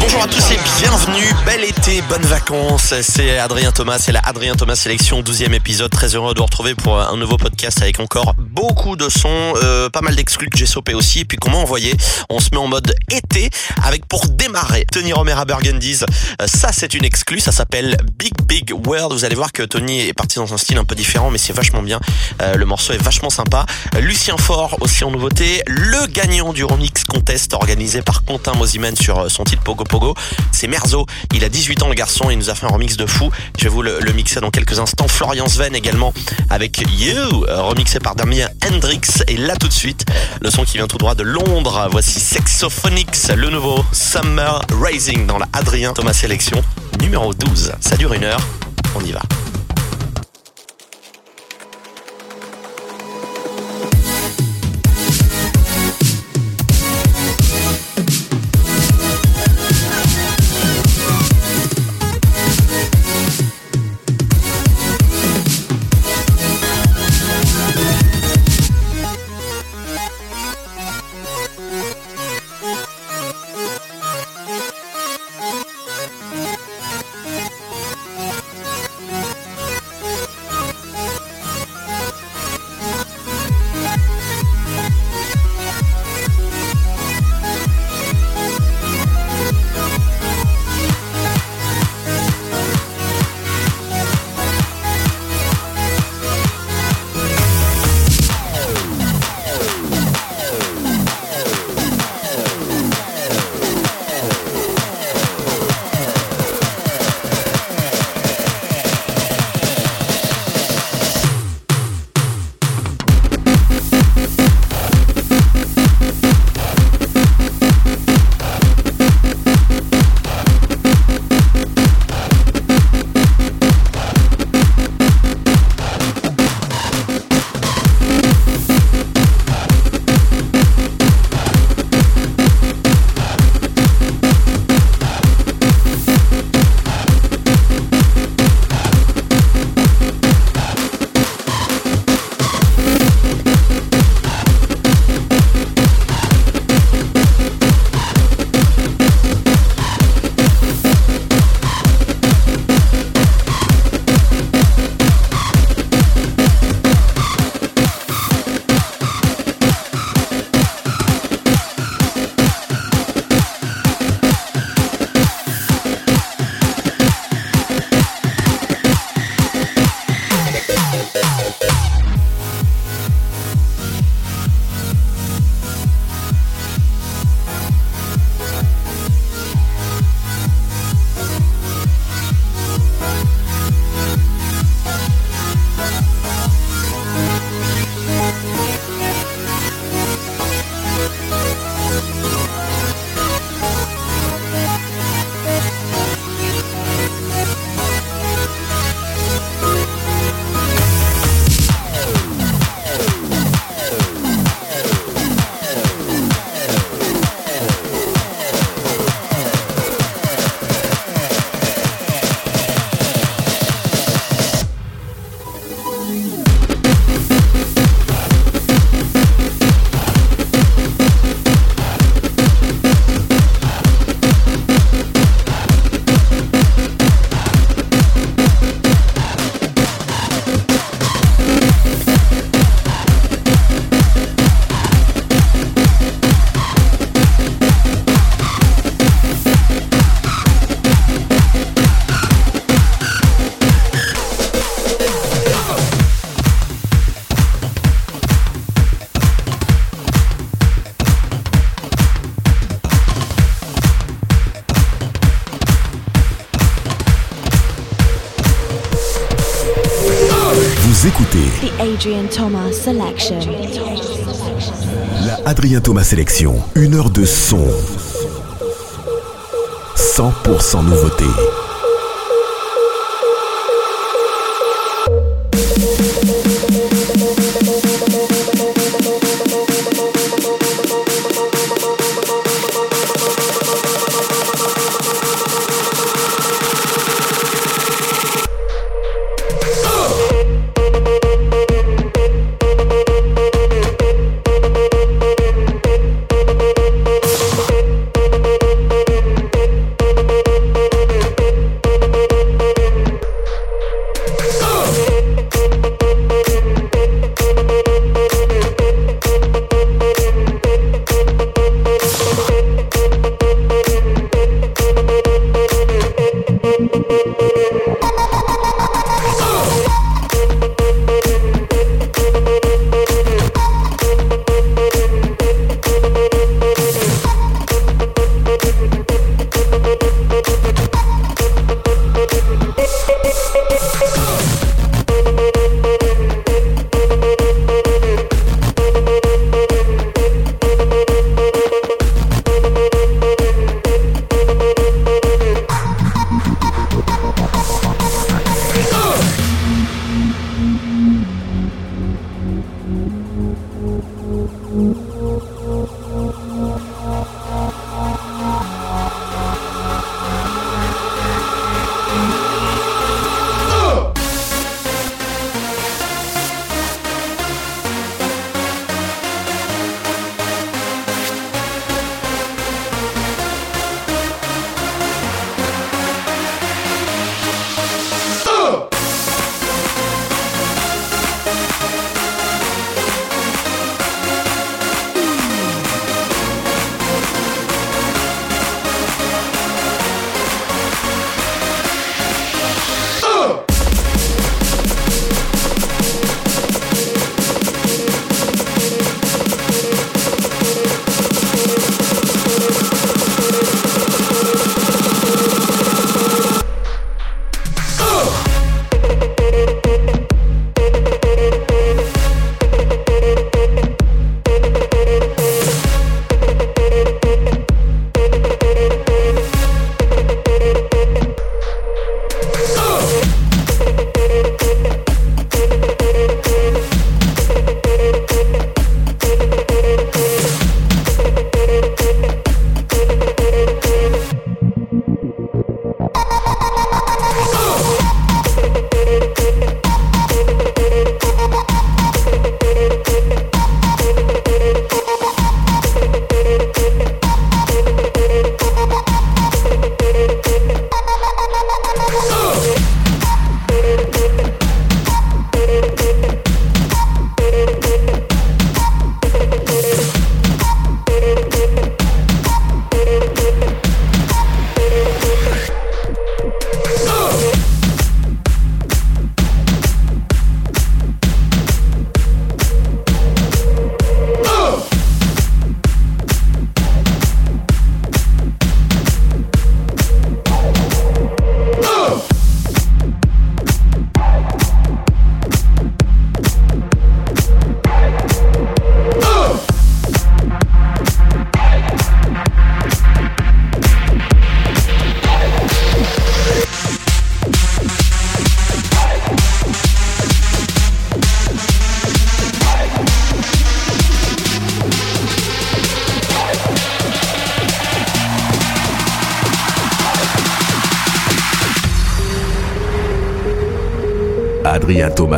Bonjour à tous et bienvenue, bel été, bonnes vacances, c'est Adrien Thomas, c'est la Adrien Thomas Sélection, 12e épisode, très heureux de vous retrouver pour un nouveau podcast avec encore beaucoup de sons, euh, pas mal d'exclus que j'ai sopé aussi, et puis comment envoyer, on se met en mode été avec pour démarrer. Tony Romer à Burgundies, euh, ça c'est une exclue, ça s'appelle Big Big World, vous allez voir que Tony est parti dans un style un peu différent mais c'est vachement bien, euh, le morceau est vachement sympa, Lucien Faure aussi en nouveauté, le gagnant du remix contest organisé par Quentin Mosimen sur son titre C'est Merzo. Il a 18 ans, le garçon, il nous a fait un remix de fou. Je vais vous le, le mixer dans quelques instants. Florian Sven également avec You, remixé par Damien Hendrix. Et là, tout de suite, le son qui vient tout droit de Londres. Voici Sexophonics, le nouveau Summer Rising dans la Adrien Thomas Sélection numéro 12. Ça dure une heure. On y va. The Adrian Thomas selection. la Adrien Thomas sélection. Une heure de son. 100% nouveauté.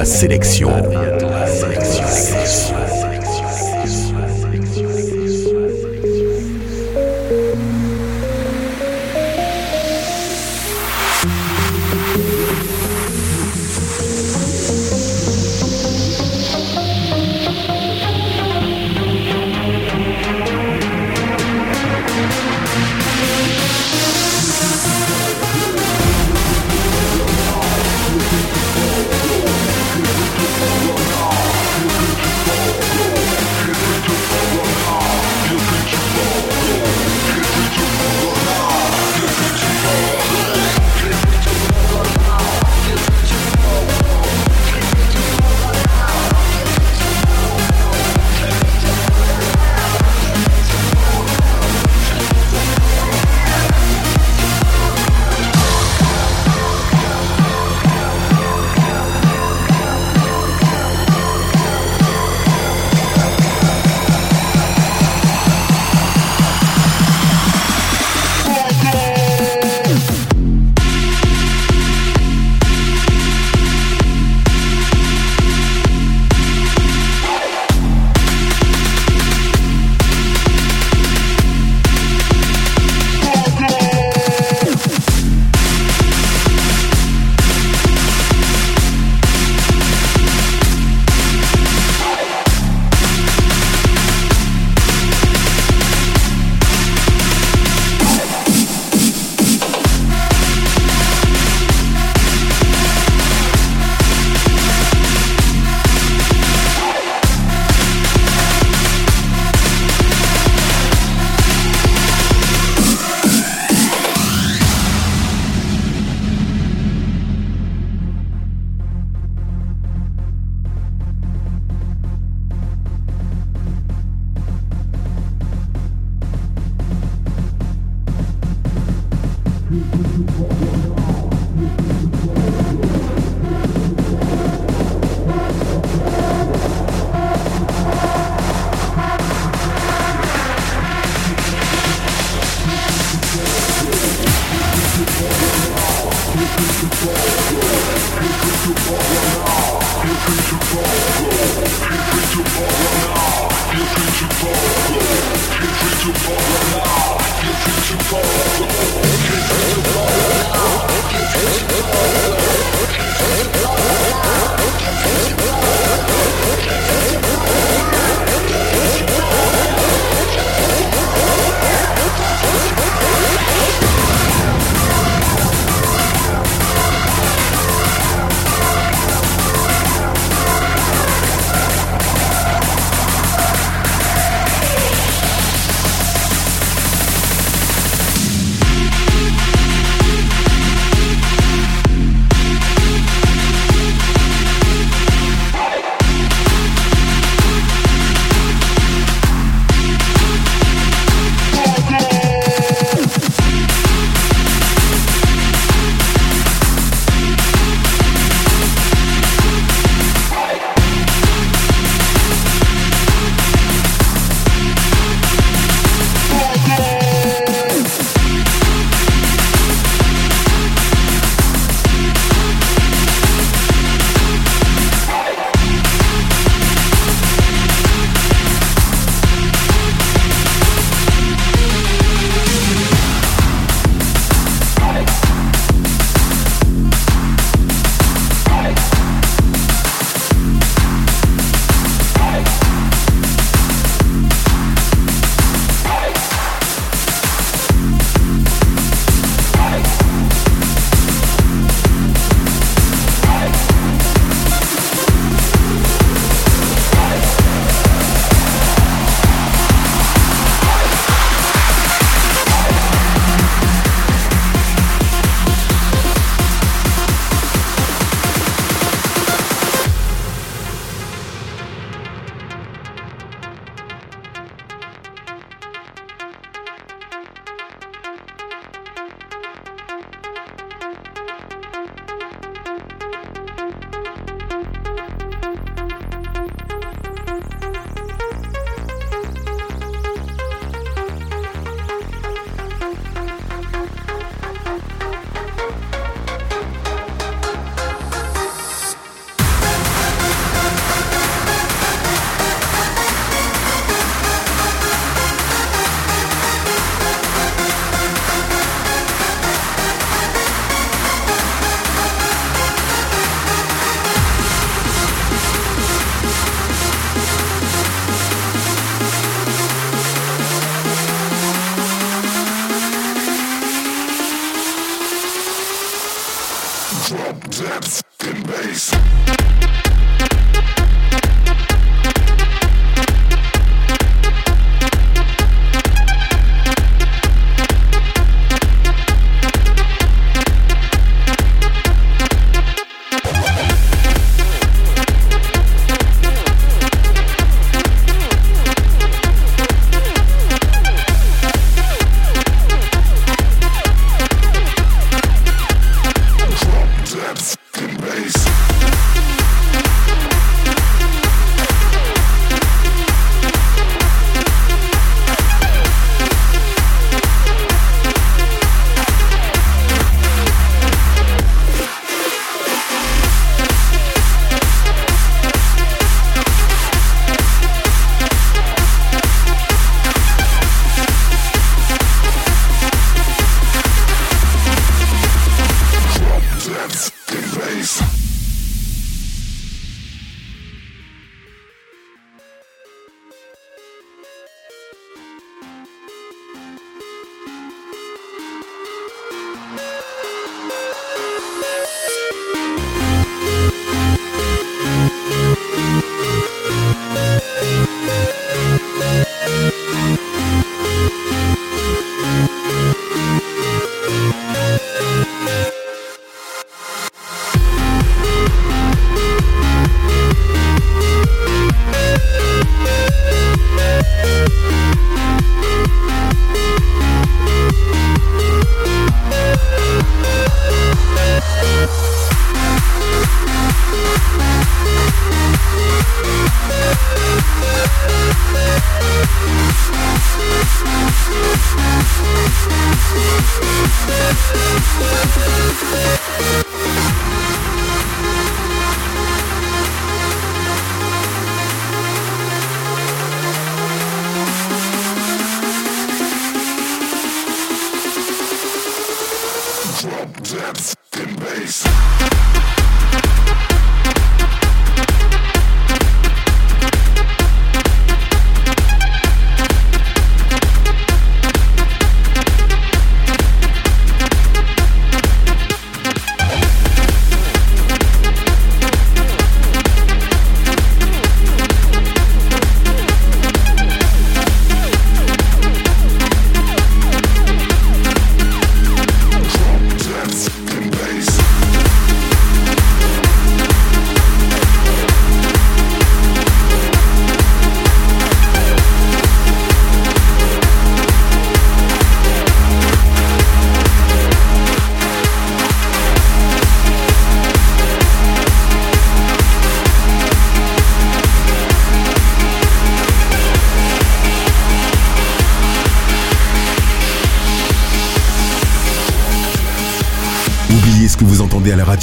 Sélection.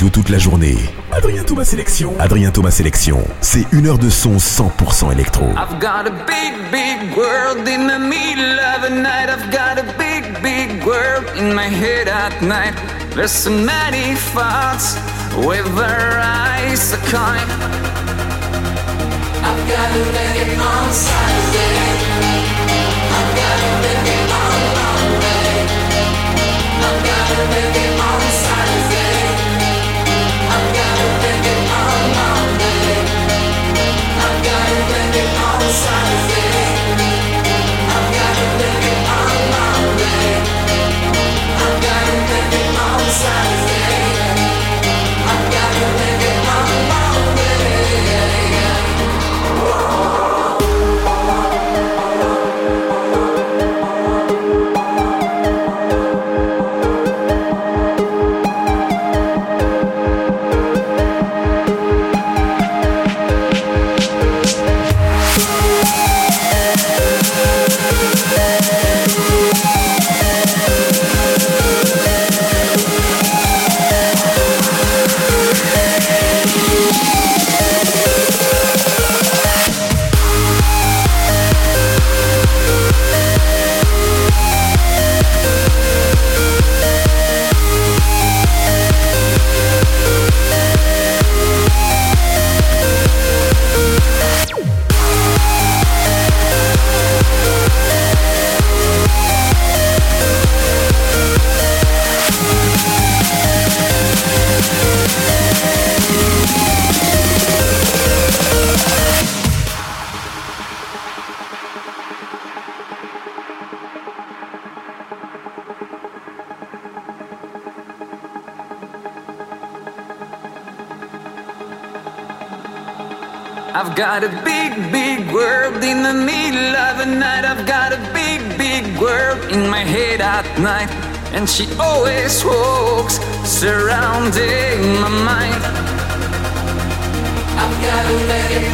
Toute la journée. Adrien Thomas Sélection. Adrien Thomas Sélection. C'est une heure de son 100% électro. I've got a big, big world in the middle of the night. I've got a big, big world in my head at night. There's so many thoughts with their eyes are kind. And she always walks surrounding my mind. I've got to make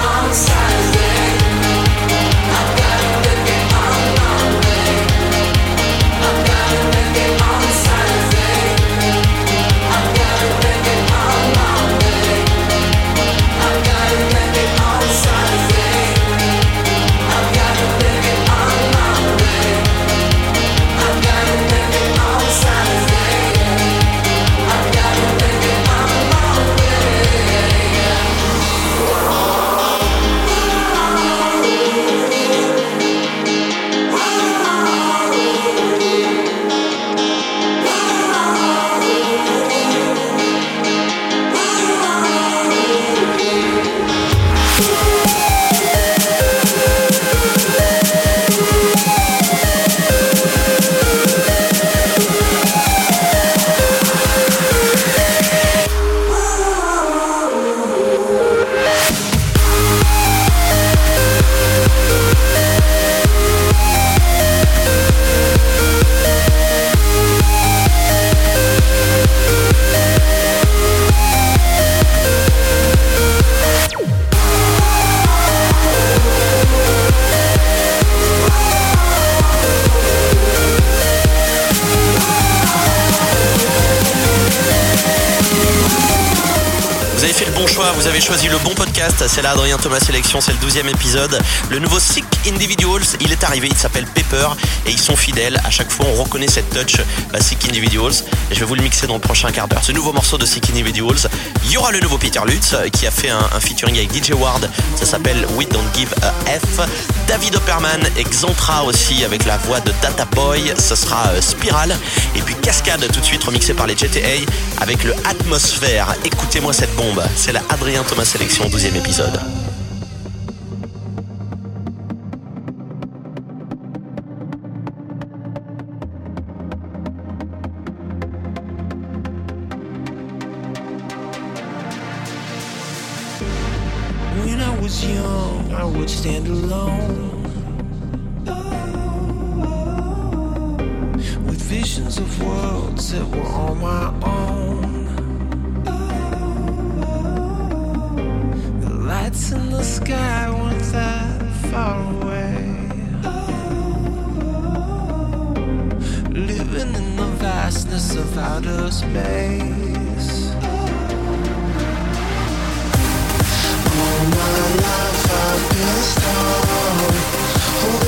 Adrien Thomas Sélection, c'est le 12e épisode. Le nouveau Sick Individuals, il est arrivé, il s'appelle Pepper et ils sont fidèles. À chaque fois, on reconnaît cette touch bah, Sick Individuals et je vais vous le mixer dans le prochain quart d'heure. Ce nouveau morceau de Sick Individuals, il y aura le nouveau Peter Lutz euh, qui a fait un, featuring avec DJ Ward. Ça s'appelle We Don't Give a F. David Opperman et Xantra aussi avec la voix de Data Boy. Ce sera euh, Spiral. Et puis Cascade tout de suite remixé par les GTA avec le Atmosphère. Écoutez-moi cette bombe. C'est la Adrien Thomas Sélection, 12e épisode. Young, I would stand alone. With visions of worlds that were on my own. The lights in the sky weren't that far away. Living in the vastness of outer space. All my I've been strong,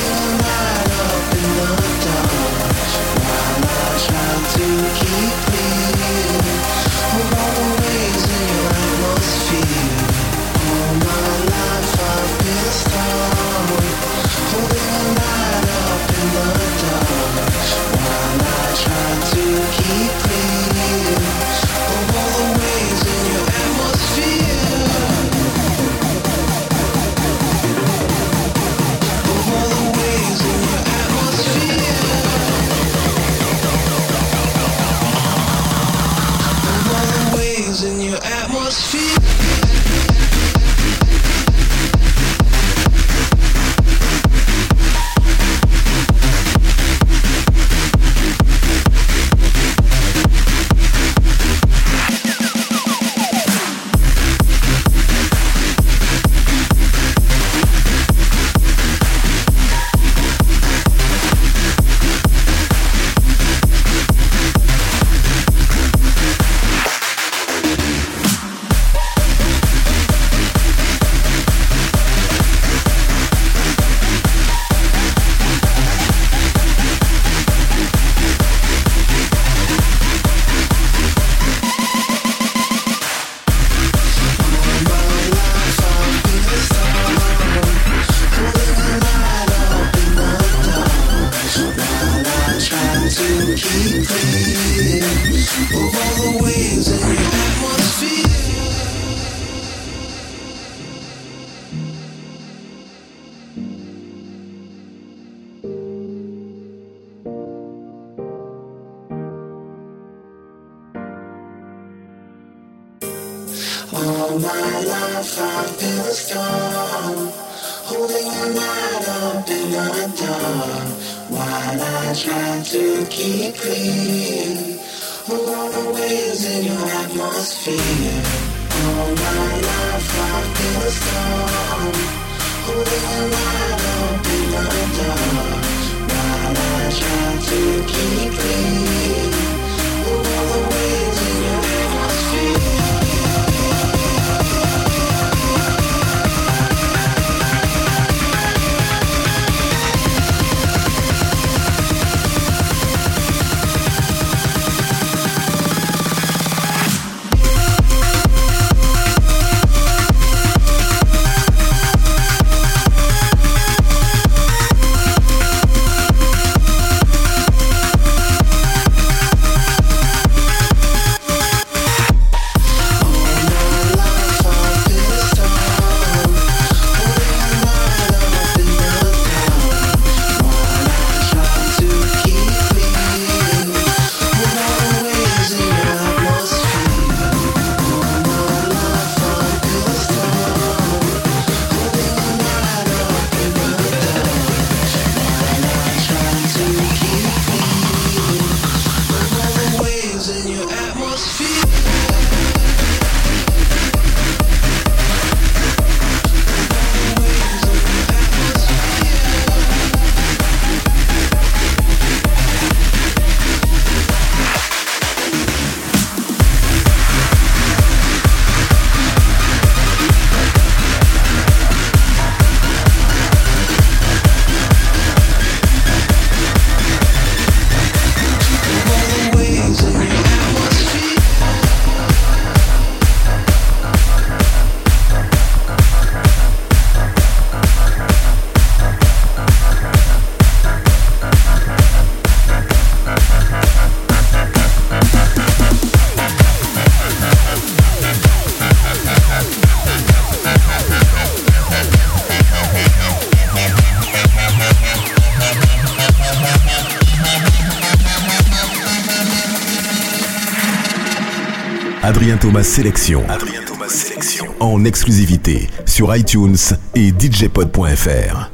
Thomas Sélection. Thomas Sélection. En exclusivité sur iTunes et DJpod.fr.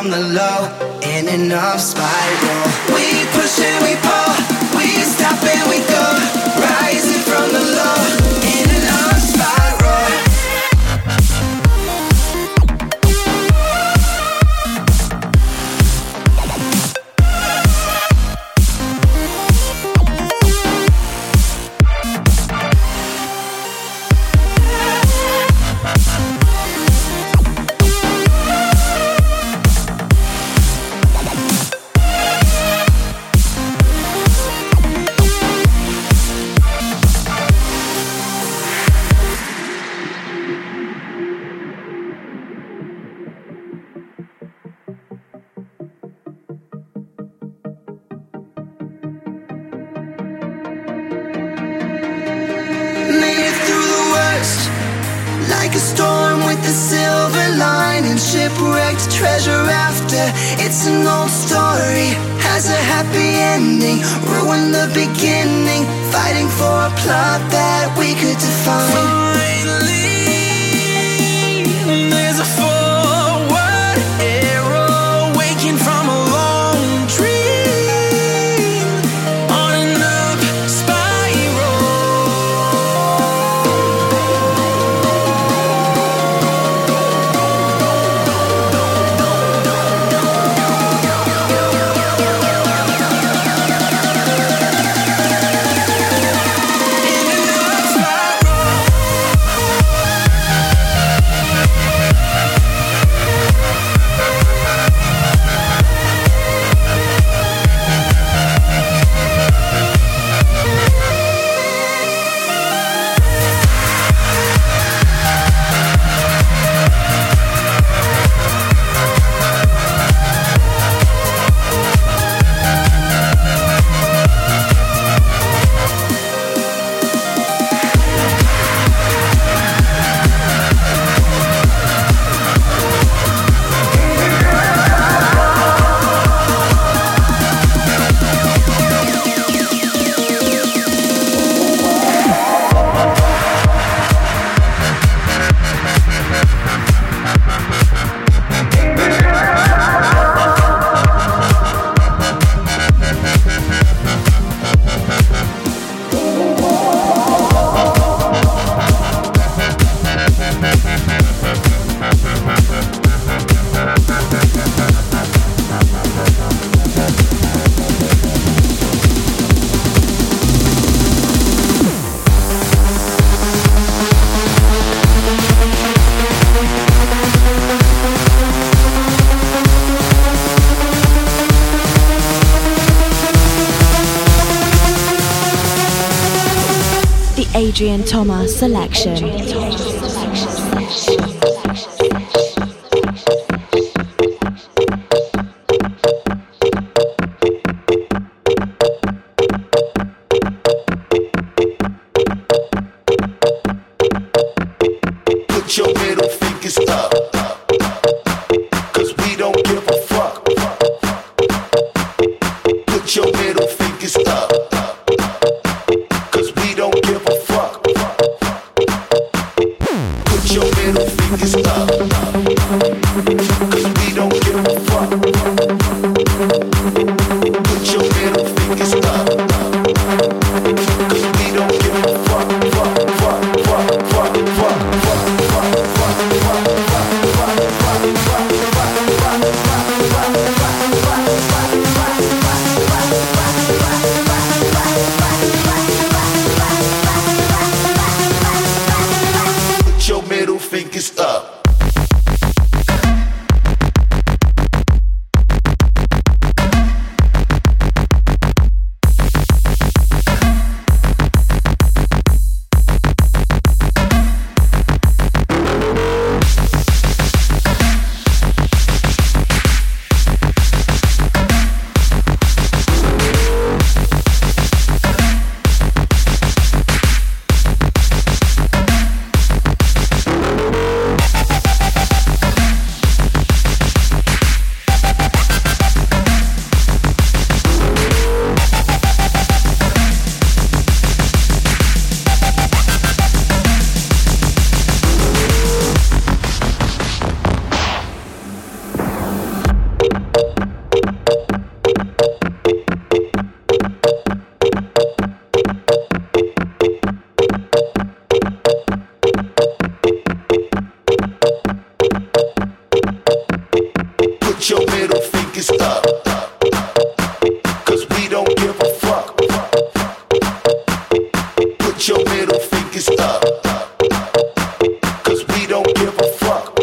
I'm the love Thomas Selection. think is up. Cause we don't give a fuck.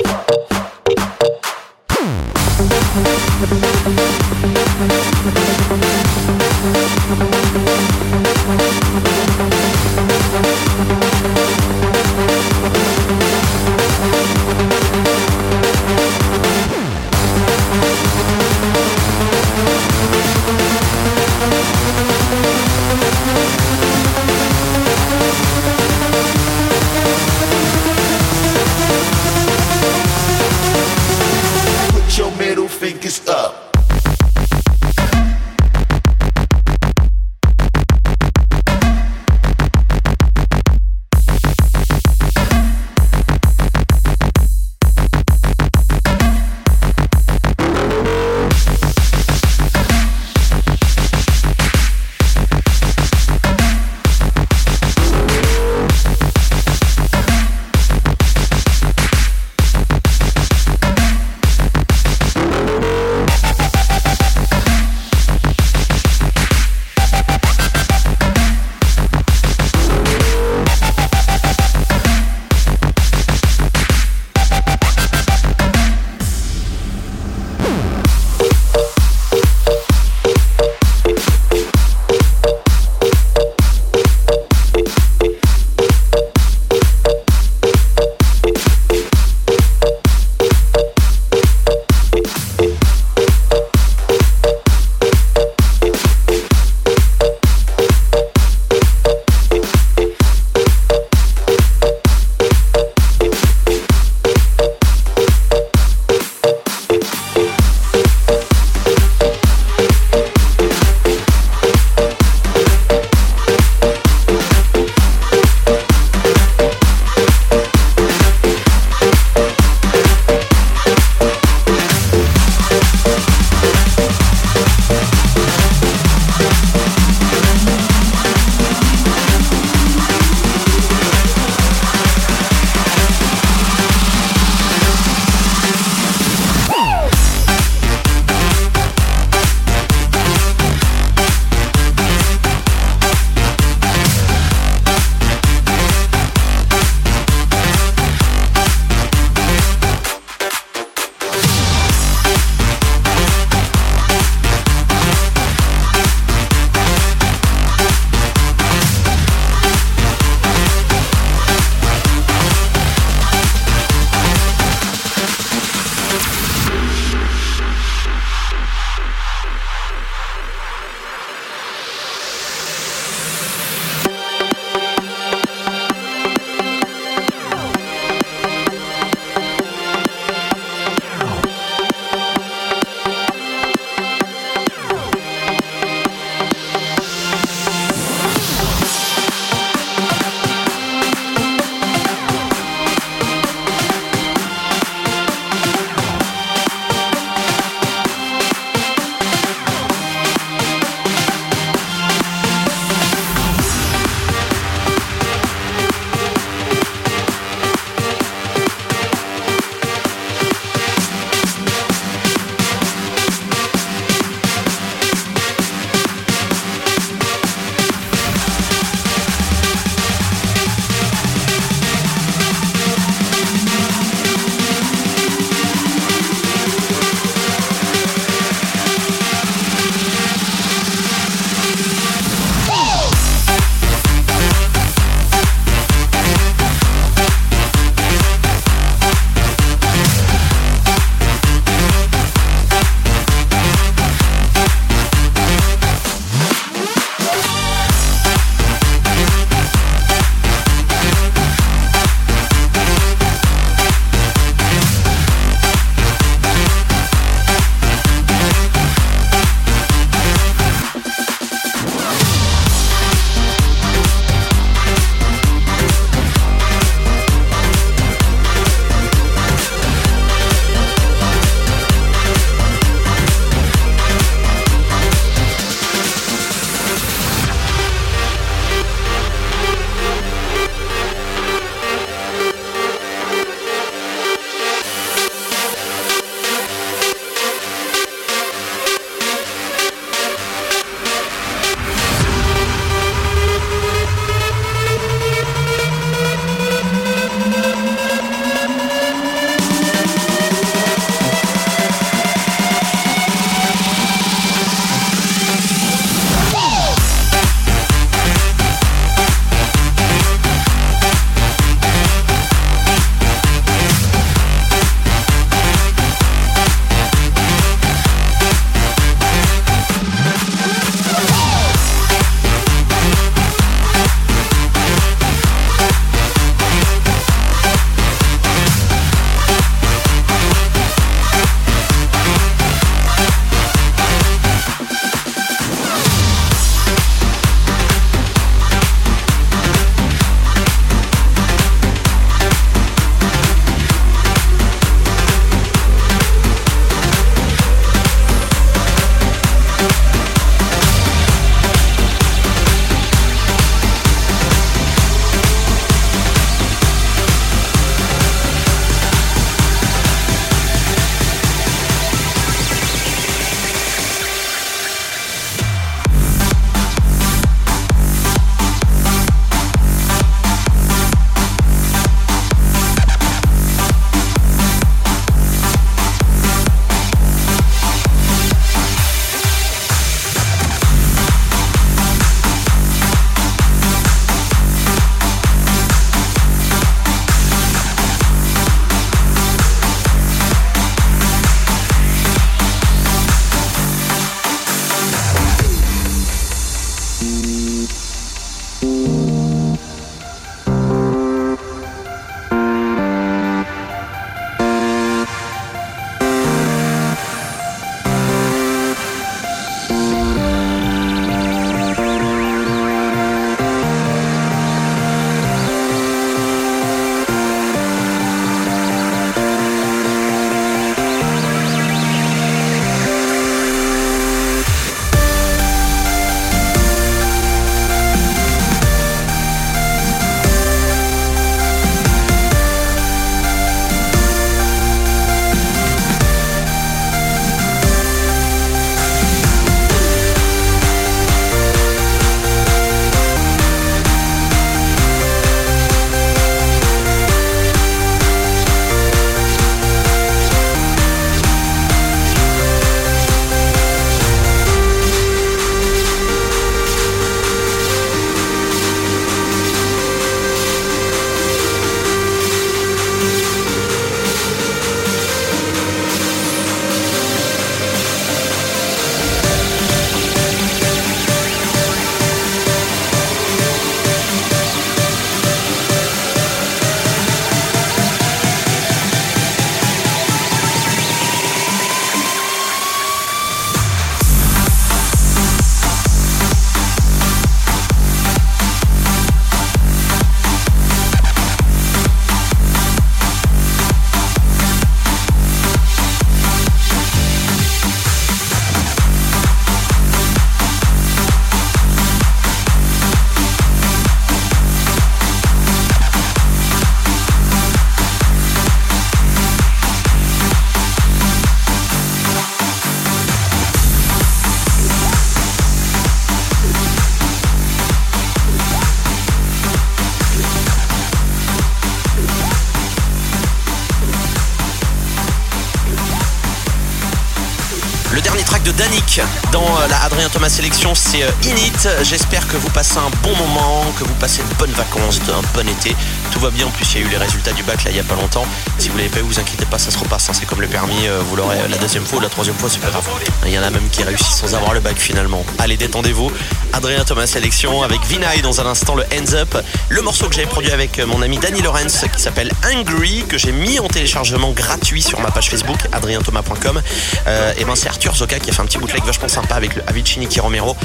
Thomas sélection, c'est euh, Init. J'espère que vous passez un bon moment, que vous passez de bonnes vacances, un bon été. Tout va bien, en plus il y a eu les résultats du bac là il y a pas longtemps. Si vous l'avez pas eu, vous inquiétez pas, ça se repasse. hein. C'est comme le permis, euh, vous l'aurez la deuxième fois ou la troisième fois, c'est pas grave. Il y en a même qui réussissent sans avoir le bac finalement. Allez, détendez-vous. Adrien Thomas sélection avec Vinay dans un instant le Hands Up. Le morceau que j'avais produit avec euh, mon ami Danny Lorenz qui s'appelle Angry, que j'ai mis en téléchargement gratuit sur ma page Facebook, adrienthomas.com. Euh, et ben c'est Arthur Zoka qui a fait un petit bootleg vachement sympa avec le Avicii Nicky Romero.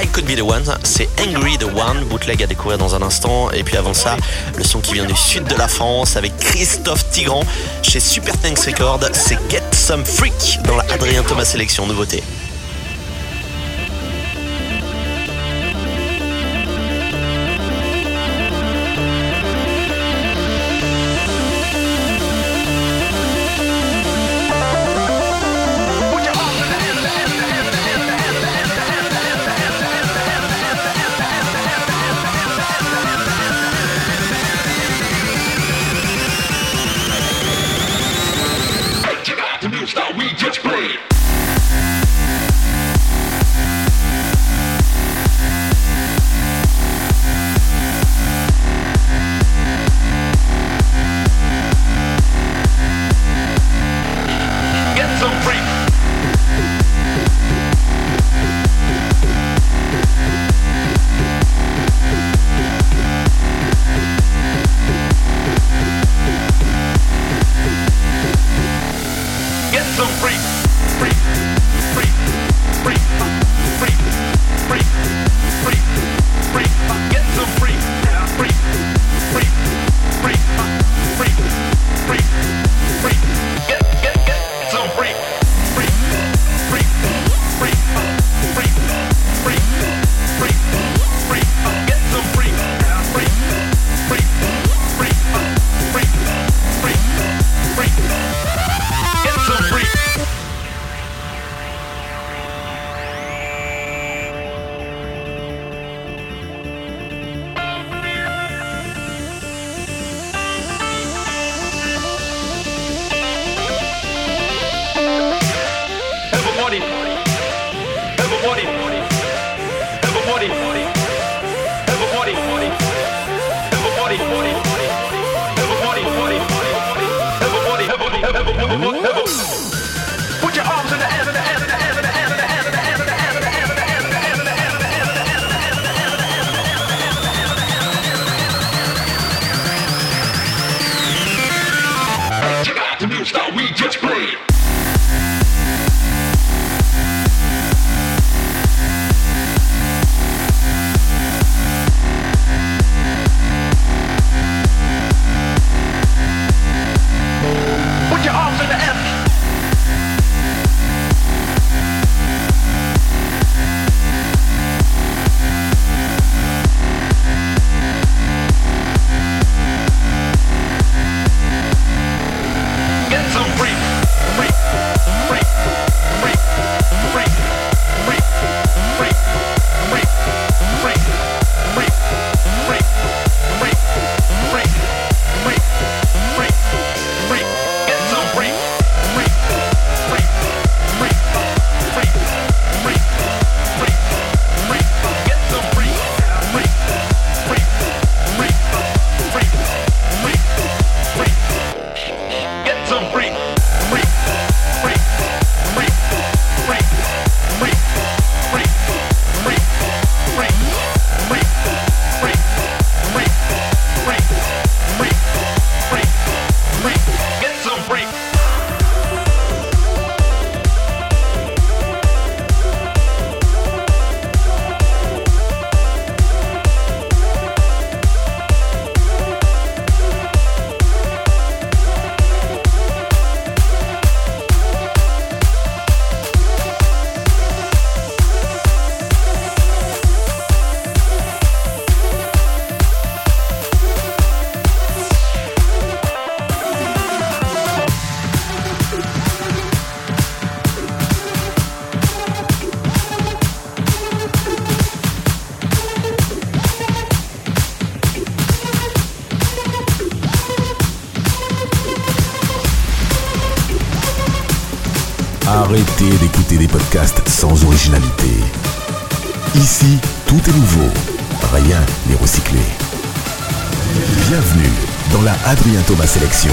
I Could Be The One, c'est Angry The One, bootleg à découvrir dans un instant. Et puis avant ça, le son qui vient du sud de la France avec Christophe Tigran chez Super Thanks Records, c'est Get Some Freak dans la Adrien Thomas sélection nouveauté. tunes that we just played. des podcasts sans originalité. Ici, tout est nouveau. Rien n'est recyclé. Bienvenue dans la Adrien Thomas Sélection.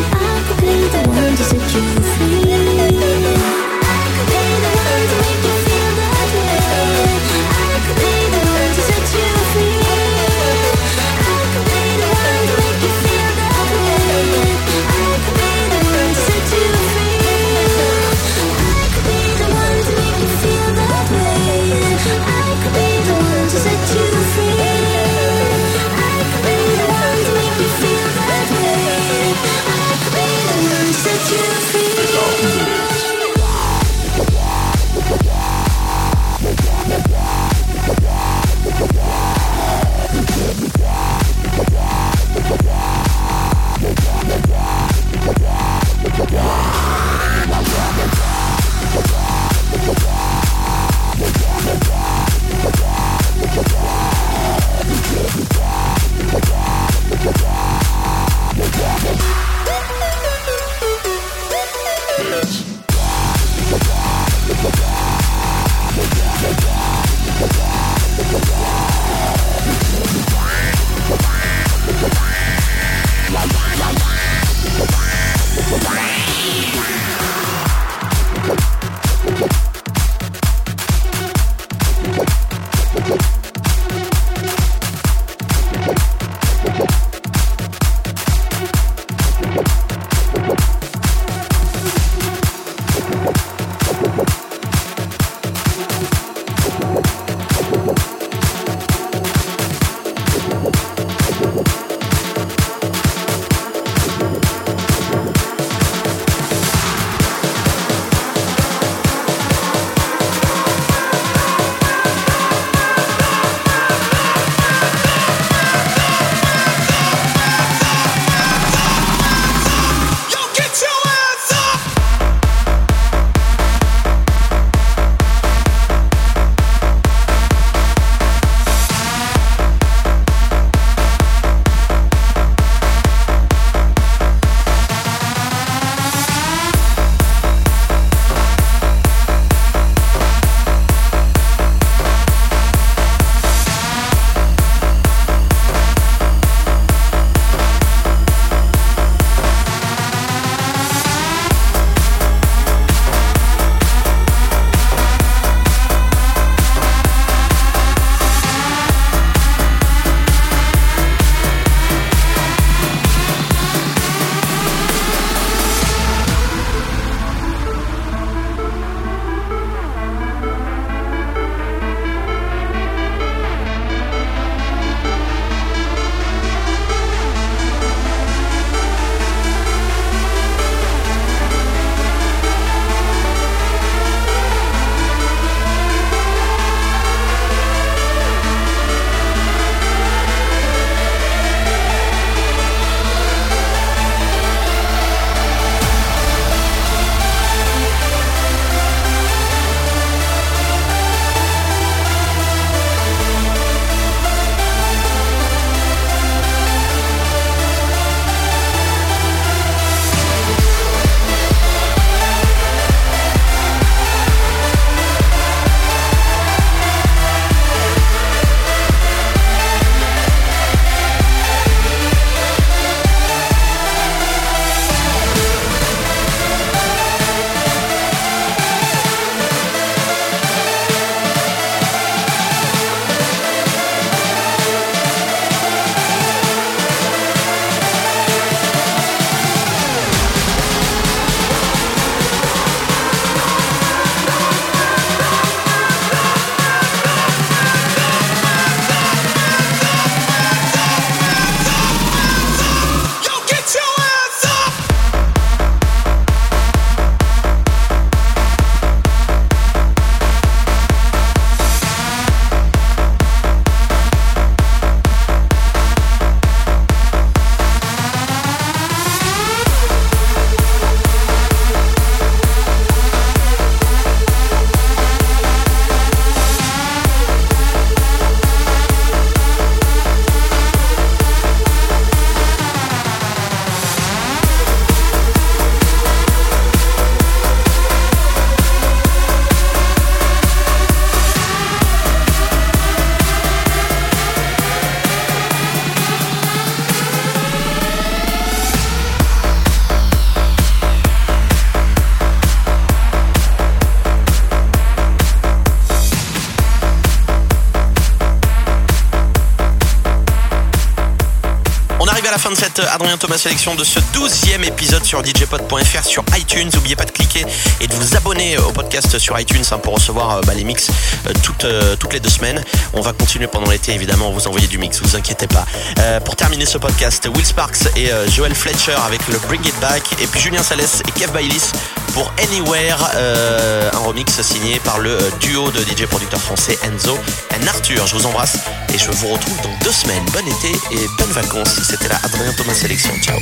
Adrien Thomas Sélection de ce 12e épisode sur djpod.fr sur iTunes. N'oubliez pas de cliquer et de vous abonner au podcast sur iTunes hein, pour recevoir euh, bah, les mix euh, toutes, euh, toutes les deux semaines. On va continuer pendant l'été évidemment, vous envoyer du mix, vous inquiétez pas. Pour terminer ce podcast, Will Sparks et Joel Fletcher avec le Bring It Back et puis Julien Salès et Kev Bailis pour Anywhere, un remix signé par le duo de DJ producteurs français Enzo et Arthur. Je vous embrasse et je vous retrouve dans deux semaines. Bon été et bonnes vacances. C'était la Adrien Thomas Sélection. Ciao.